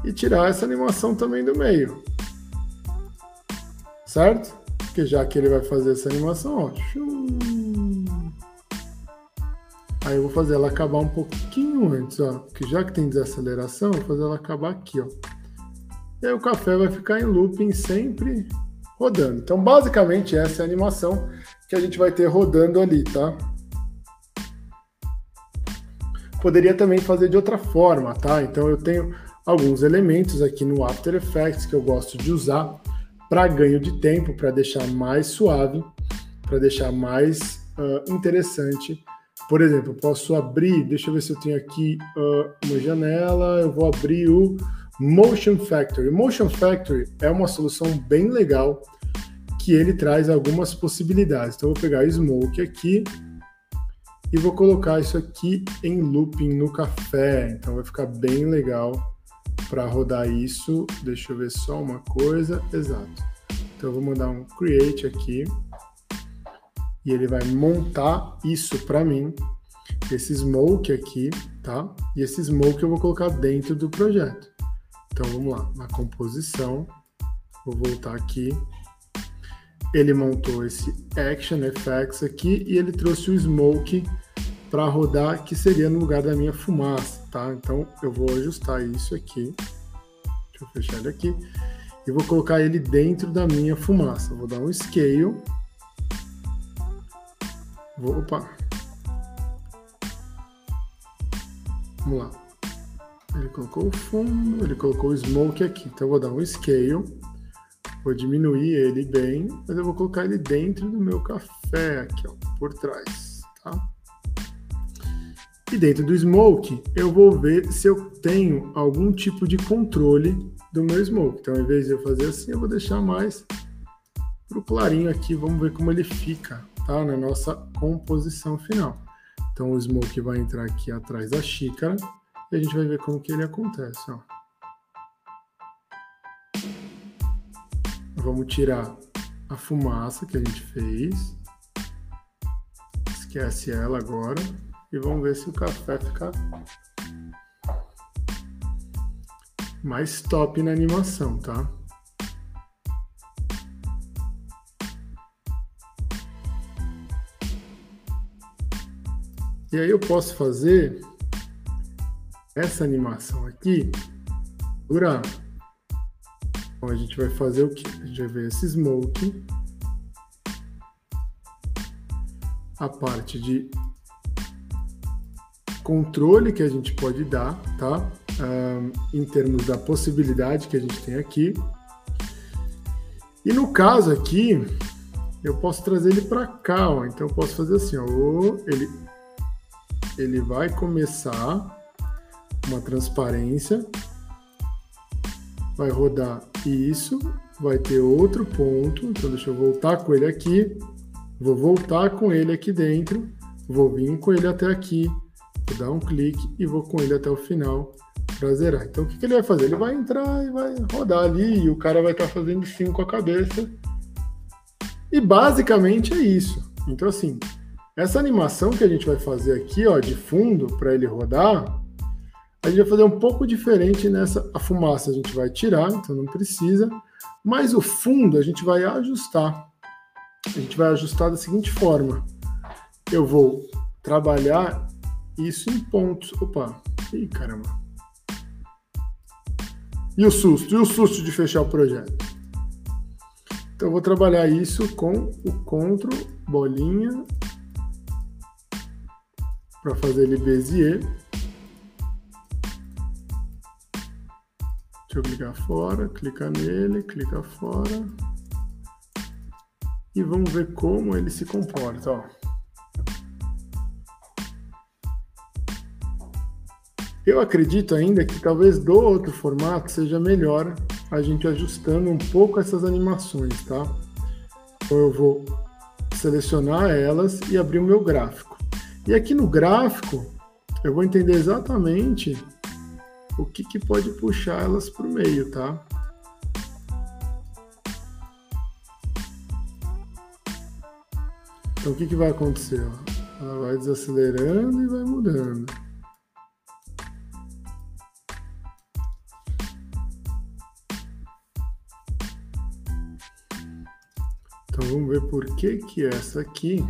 e tirar essa animação também do meio. Certo? Porque já que ele vai fazer essa animação, ó. Aí eu vou fazer ela acabar um pouquinho antes, ó. Porque já que tem desaceleração, eu vou fazer ela acabar aqui, ó. E aí o café vai ficar em looping sempre rodando. Então, basicamente, essa é a animação que a gente vai ter rodando ali, tá? Poderia também fazer de outra forma, tá? Então, eu tenho alguns elementos aqui no After Effects que eu gosto de usar para ganho de tempo, para deixar mais suave, para deixar mais uh, interessante. Por exemplo, posso abrir, deixa eu ver se eu tenho aqui uh, uma janela, eu vou abrir o Motion Factory. Motion Factory é uma solução bem legal que ele traz algumas possibilidades. Então, eu vou pegar Smoke aqui e vou colocar isso aqui em looping no café. Então, vai ficar bem legal para rodar isso. Deixa eu ver só uma coisa. Exato. Então eu vou mandar um create aqui e ele vai montar isso para mim, esse smoke aqui, tá? E esse smoke eu vou colocar dentro do projeto. Então vamos lá, na composição, vou voltar aqui. Ele montou esse Action Effects aqui e ele trouxe o smoke para rodar, que seria no lugar da minha fumaça, tá? Então eu vou ajustar isso aqui. Deixa eu fechar ele aqui. E vou colocar ele dentro da minha fumaça. Vou dar um scale. Vou, opa. Vamos lá. Ele colocou o fundo, ele colocou o smoke aqui. Então eu vou dar um scale. Vou diminuir ele bem, mas eu vou colocar ele dentro do meu café aqui, ó, por trás? E dentro do Smoke, eu vou ver se eu tenho algum tipo de controle do meu Smoke. Então, ao invés de eu fazer assim, eu vou deixar mais para o clarinho aqui. Vamos ver como ele fica, tá? Na nossa composição final. Então, o Smoke vai entrar aqui atrás da xícara e a gente vai ver como que ele acontece, ó. Vamos tirar a fumaça que a gente fez. Esquece ela agora e vamos ver se o café fica mais top na animação, tá? E aí eu posso fazer essa animação aqui durar. Então a gente vai fazer o que? A gente vai ver esse smoke, a parte de controle que a gente pode dar, tá? Um, em termos da possibilidade que a gente tem aqui. E no caso aqui, eu posso trazer ele para cá, ó. Então eu posso fazer assim, ó. Ele, ele vai começar uma transparência, vai rodar isso, vai ter outro ponto. Então deixa eu voltar com ele aqui, vou voltar com ele aqui dentro, vou vir com ele até aqui, Dar um clique e vou com ele até o final para zerar. Então o que, que, ele vai fazer? Ele vai entrar e vai rodar ali e o cara vai estar tá fazendo sim com a cabeça. E basicamente é isso. Então assim, essa animação que a gente vai fazer aqui, ó, de fundo para ele rodar, a gente vai fazer um pouco diferente nessa. A fumaça a gente vai tirar, então não precisa. Mas o fundo a gente vai ajustar. A gente vai ajustar da seguinte forma: eu vou trabalhar isso em pontos. Opa, ih caramba. E o susto? E o susto de fechar o projeto? Então eu vou trabalhar isso com o Ctrl, bolinha, para fazer ele Bezier. Deixa eu clicar fora, clicar nele, clicar fora. E vamos ver como ele se comporta. Ó. Eu acredito ainda que talvez do outro formato seja melhor a gente ajustando um pouco essas animações, tá? Então eu vou selecionar elas e abrir o meu gráfico. E aqui no gráfico eu vou entender exatamente o que, que pode puxar elas para o meio, tá? Então o que, que vai acontecer? Ela vai desacelerando e vai mudando. Então vamos ver por que que essa aqui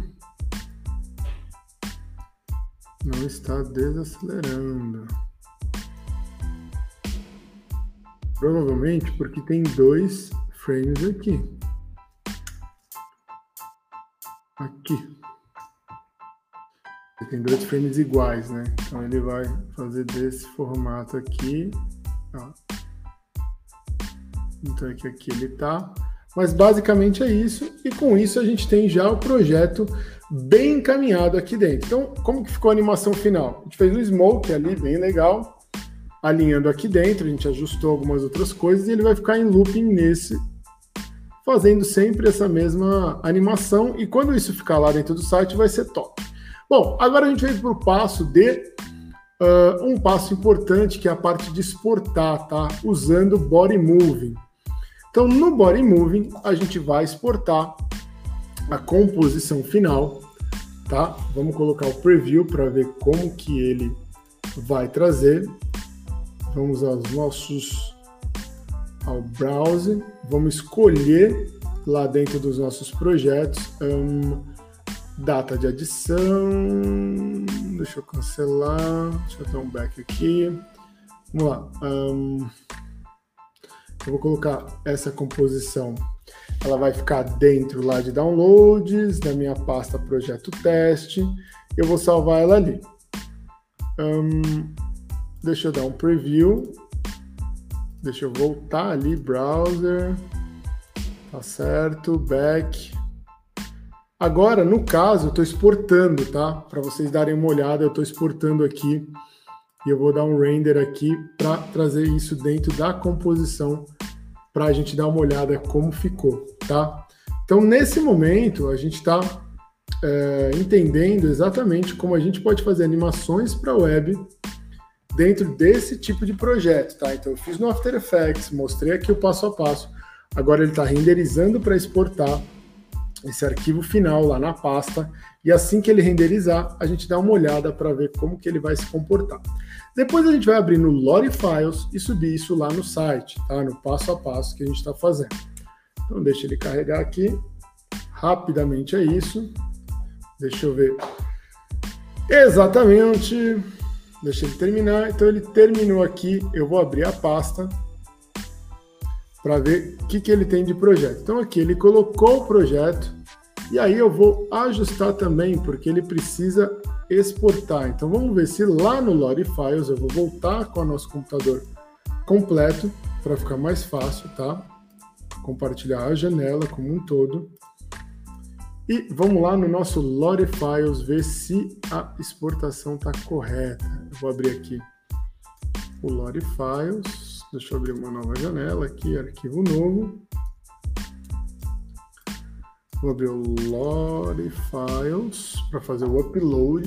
não está desacelerando. Provavelmente porque tem dois frames aqui. Aqui. Tem dois frames iguais, né? Então ele vai fazer desse formato aqui. Ó. Então aqui, aqui ele tá. Mas basicamente é isso, e com isso a gente tem já o projeto bem encaminhado aqui dentro. Então, como que ficou a animação final? A gente fez um smoke ali, bem legal, alinhando aqui dentro, a gente ajustou algumas outras coisas e ele vai ficar em looping nesse, fazendo sempre essa mesma animação, e quando isso ficar lá dentro do site vai ser top. Bom, agora a gente vai para o passo de uh, um passo importante que é a parte de exportar, tá? Usando Body Moving. Então, no Body Moving, a gente vai exportar a composição final, tá? Vamos colocar o preview para ver como que ele vai trazer. Vamos aos nossos ao browser, vamos escolher lá dentro dos nossos projetos um, data de adição. Deixa eu cancelar, deixa eu dar um back aqui. Vamos lá. Um, eu vou colocar essa composição. Ela vai ficar dentro lá de downloads, da minha pasta projeto teste. Eu vou salvar ela ali. Um, deixa eu dar um preview. Deixa eu voltar ali, browser. Tá certo, back. Agora, no caso, eu estou exportando, tá? Para vocês darem uma olhada, eu estou exportando aqui e eu vou dar um render aqui para trazer isso dentro da composição para a gente dar uma olhada como ficou, tá? Então, nesse momento, a gente está é, entendendo exatamente como a gente pode fazer animações para web dentro desse tipo de projeto, tá? Então, eu fiz no After Effects, mostrei aqui o passo a passo. Agora ele está renderizando para exportar esse arquivo final lá na pasta e assim que ele renderizar, a gente dá uma olhada para ver como que ele vai se comportar. Depois a gente vai abrir no Lore Files e subir isso lá no site, tá? No passo a passo que a gente está fazendo. Então deixa ele carregar aqui. Rapidamente é isso. Deixa eu ver. Exatamente. Deixa ele terminar. Então ele terminou aqui. Eu vou abrir a pasta para ver o que, que ele tem de projeto. Então aqui ele colocou o projeto e aí eu vou ajustar também, porque ele precisa exportar. Então vamos ver se lá no Lore Files eu vou voltar com o nosso computador completo para ficar mais fácil, tá? Compartilhar a janela como um todo. E vamos lá no nosso Lore Files ver se a exportação está correta. Eu vou abrir aqui o Lore Files. Deixa eu abrir uma nova janela aqui, arquivo novo. Vou abrir o Lore Files para fazer o upload.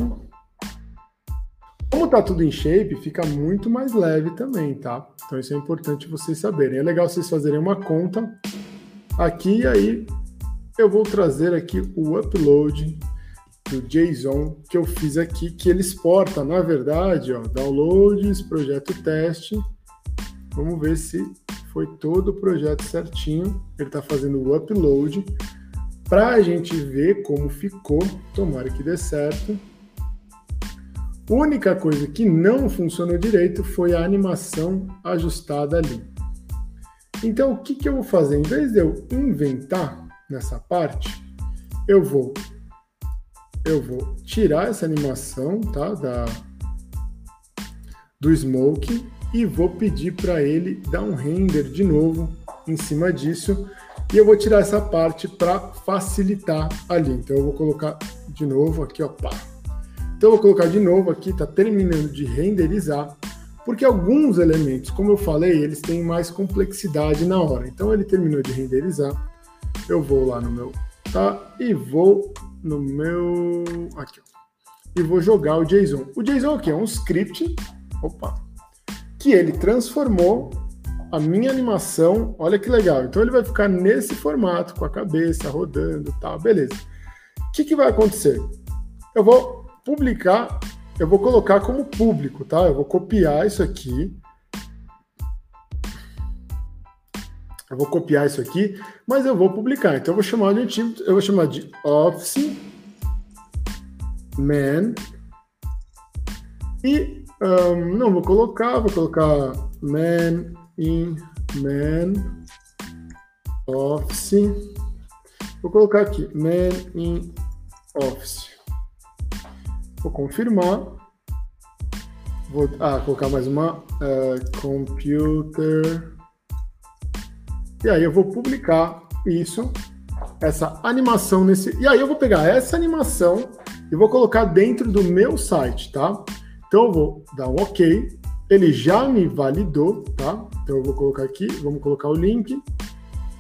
Como tá tudo em shape, fica muito mais leve também, tá? Então isso é importante vocês saberem. É legal vocês fazerem uma conta aqui e aí eu vou trazer aqui o upload do JSON que eu fiz aqui, que ele exporta, na verdade, ó, downloads, projeto teste. Vamos ver se foi todo o projeto certinho. Ele está fazendo o upload para a gente ver como ficou. Tomara que dê certo. Única coisa que não funcionou direito foi a animação ajustada ali. Então, o que, que eu vou fazer? Em vez de eu inventar nessa parte, eu vou eu vou tirar essa animação tá, da, do Smoke e vou pedir para ele dar um render de novo em cima disso e eu vou tirar essa parte para facilitar ali. Então eu vou colocar de novo aqui, ó, pá. Então eu vou colocar de novo aqui, tá terminando de renderizar, porque alguns elementos, como eu falei, eles têm mais complexidade na hora. Então ele terminou de renderizar. Eu vou lá no meu, tá? E vou no meu aqui, ó. E vou jogar o JSON. O JSON aqui é um script, opa, que ele transformou a minha animação, olha que legal. Então ele vai ficar nesse formato, com a cabeça rodando tal, beleza. O que, que vai acontecer? eu vou publicar, eu vou colocar como público, tá? Eu vou copiar isso aqui. Eu vou copiar isso aqui, mas eu vou publicar. Então eu vou chamar de eu vou chamar de Office Man e um, não vou colocar, vou colocar Man in Man Office. Vou colocar aqui Man in Office. Vou confirmar. Vou ah, colocar mais uma uh, computer. E aí eu vou publicar isso, essa animação nesse. E aí eu vou pegar essa animação e vou colocar dentro do meu site, tá? Então eu vou dar um OK. Ele já me validou, tá? Então eu vou colocar aqui, vamos colocar o link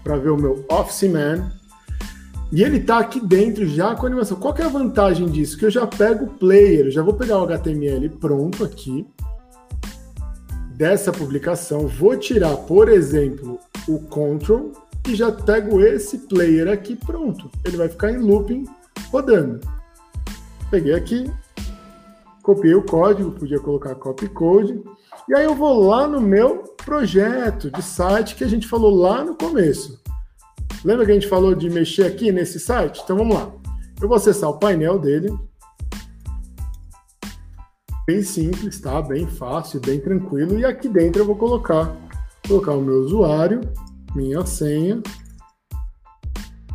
para ver o meu Office Man. E ele está aqui dentro já com a animação. Qual que é a vantagem disso? Que eu já pego o player, já vou pegar o HTML pronto aqui dessa publicação, vou tirar, por exemplo, o control e já pego esse player aqui pronto. Ele vai ficar em looping rodando. Peguei aqui, copiei o código, podia colocar copy code, e aí eu vou lá no meu projeto de site que a gente falou lá no começo. Lembra que a gente falou de mexer aqui nesse site? Então vamos lá. Eu vou acessar o painel dele. Bem simples, tá? Bem fácil, bem tranquilo. E aqui dentro eu vou colocar, colocar o meu usuário, minha senha.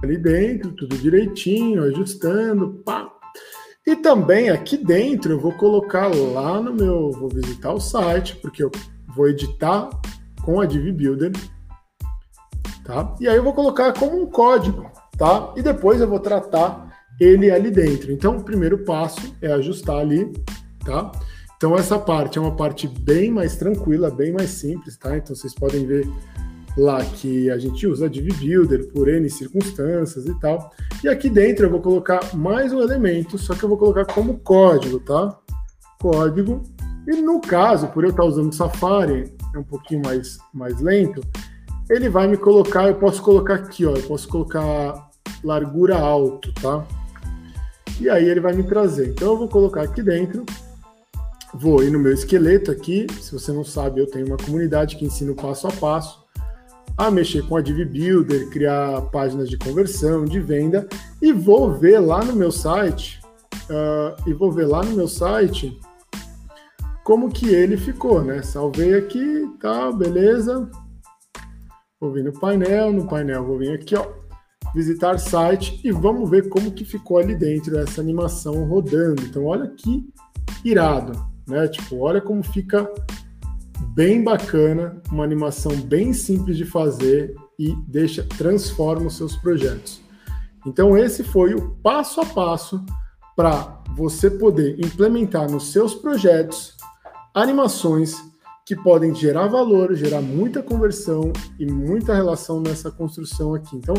Ali dentro, tudo direitinho, ajustando, pá. E também aqui dentro eu vou colocar lá no meu, vou visitar o site, porque eu vou editar com a Div Builder tá? E aí eu vou colocar como um código, tá? E depois eu vou tratar ele ali dentro. Então, o primeiro passo é ajustar ali, tá? Então, essa parte é uma parte bem mais tranquila, bem mais simples, tá? Então, vocês podem ver lá que a gente usa Div Builder por N circunstâncias e tal. E aqui dentro eu vou colocar mais um elemento, só que eu vou colocar como código, tá? Código. E no caso, por eu estar usando Safari, é um pouquinho mais, mais lento, ele vai me colocar, eu posso colocar aqui, ó, eu posso colocar largura alto, tá? E aí ele vai me trazer. Então eu vou colocar aqui dentro, vou ir no meu esqueleto aqui, se você não sabe, eu tenho uma comunidade que ensina o passo a passo a mexer com a Div Builder, criar páginas de conversão, de venda, e vou ver lá no meu site, uh, e vou ver lá no meu site como que ele ficou, né? Salvei aqui, tá, beleza. Vou vir no painel, no painel vou vir aqui, ó, visitar site e vamos ver como que ficou ali dentro essa animação rodando. Então olha que irado, né? Tipo, olha como fica bem bacana, uma animação bem simples de fazer e deixa transforma os seus projetos. Então esse foi o passo a passo para você poder implementar nos seus projetos animações que podem gerar valor, gerar muita conversão e muita relação nessa construção aqui. Então,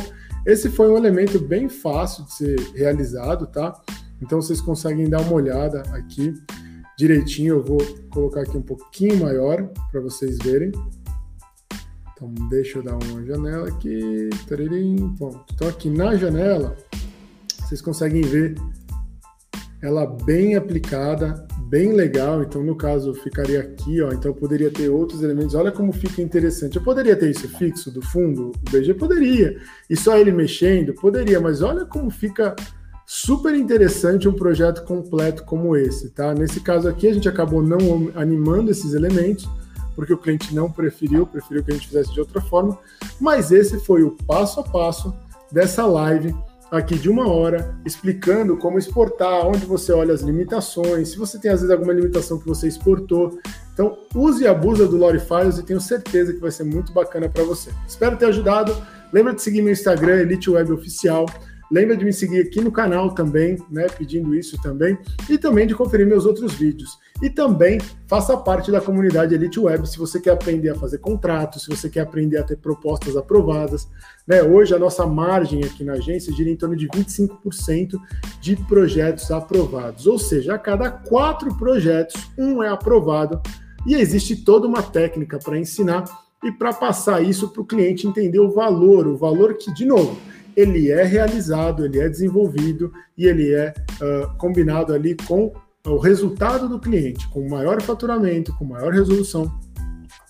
esse foi um elemento bem fácil de ser realizado, tá? Então, vocês conseguem dar uma olhada aqui direitinho. Eu vou colocar aqui um pouquinho maior para vocês verem. Então, deixa eu dar uma janela aqui. Pronto. Então, aqui na janela, vocês conseguem ver ela bem aplicada, bem legal. Então, no caso, ficaria aqui, ó. Então, eu poderia ter outros elementos. Olha como fica interessante. Eu poderia ter isso fixo do fundo, o BG poderia. E só ele mexendo, poderia. Mas olha como fica super interessante um projeto completo como esse, tá? Nesse caso aqui, a gente acabou não animando esses elementos, porque o cliente não preferiu, preferiu que a gente fizesse de outra forma. Mas esse foi o passo a passo dessa live aqui de uma hora explicando como exportar, onde você olha as limitações, se você tem às vezes alguma limitação que você exportou. Então, use e abusa do Lore Files e tenho certeza que vai ser muito bacana para você. Espero ter ajudado. Lembra de seguir meu Instagram, Elite Web Oficial. Lembra de me seguir aqui no canal também, né, pedindo isso também, e também de conferir meus outros vídeos. E também faça parte da comunidade Elite Web se você quer aprender a fazer contratos, se você quer aprender a ter propostas aprovadas. Né? Hoje a nossa margem aqui na agência gira em torno de 25% de projetos aprovados. Ou seja, a cada quatro projetos, um é aprovado. E existe toda uma técnica para ensinar e para passar isso para o cliente entender o valor, o valor que, de novo, ele é realizado, ele é desenvolvido e ele é uh, combinado ali com o resultado do cliente, com maior faturamento, com maior resolução,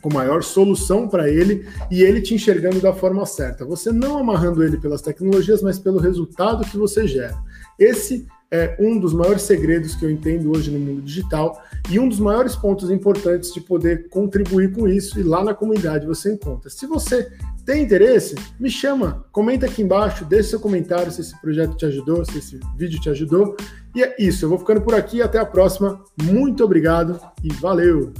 com maior solução para ele e ele te enxergando da forma certa. Você não amarrando ele pelas tecnologias, mas pelo resultado que você gera. Esse é um dos maiores segredos que eu entendo hoje no mundo digital e um dos maiores pontos importantes de poder contribuir com isso e lá na comunidade você encontra. Se você tem interesse, me chama, comenta aqui embaixo, deixe seu comentário se esse projeto te ajudou, se esse vídeo te ajudou. E é isso, eu vou ficando por aqui, até a próxima. Muito obrigado e valeu!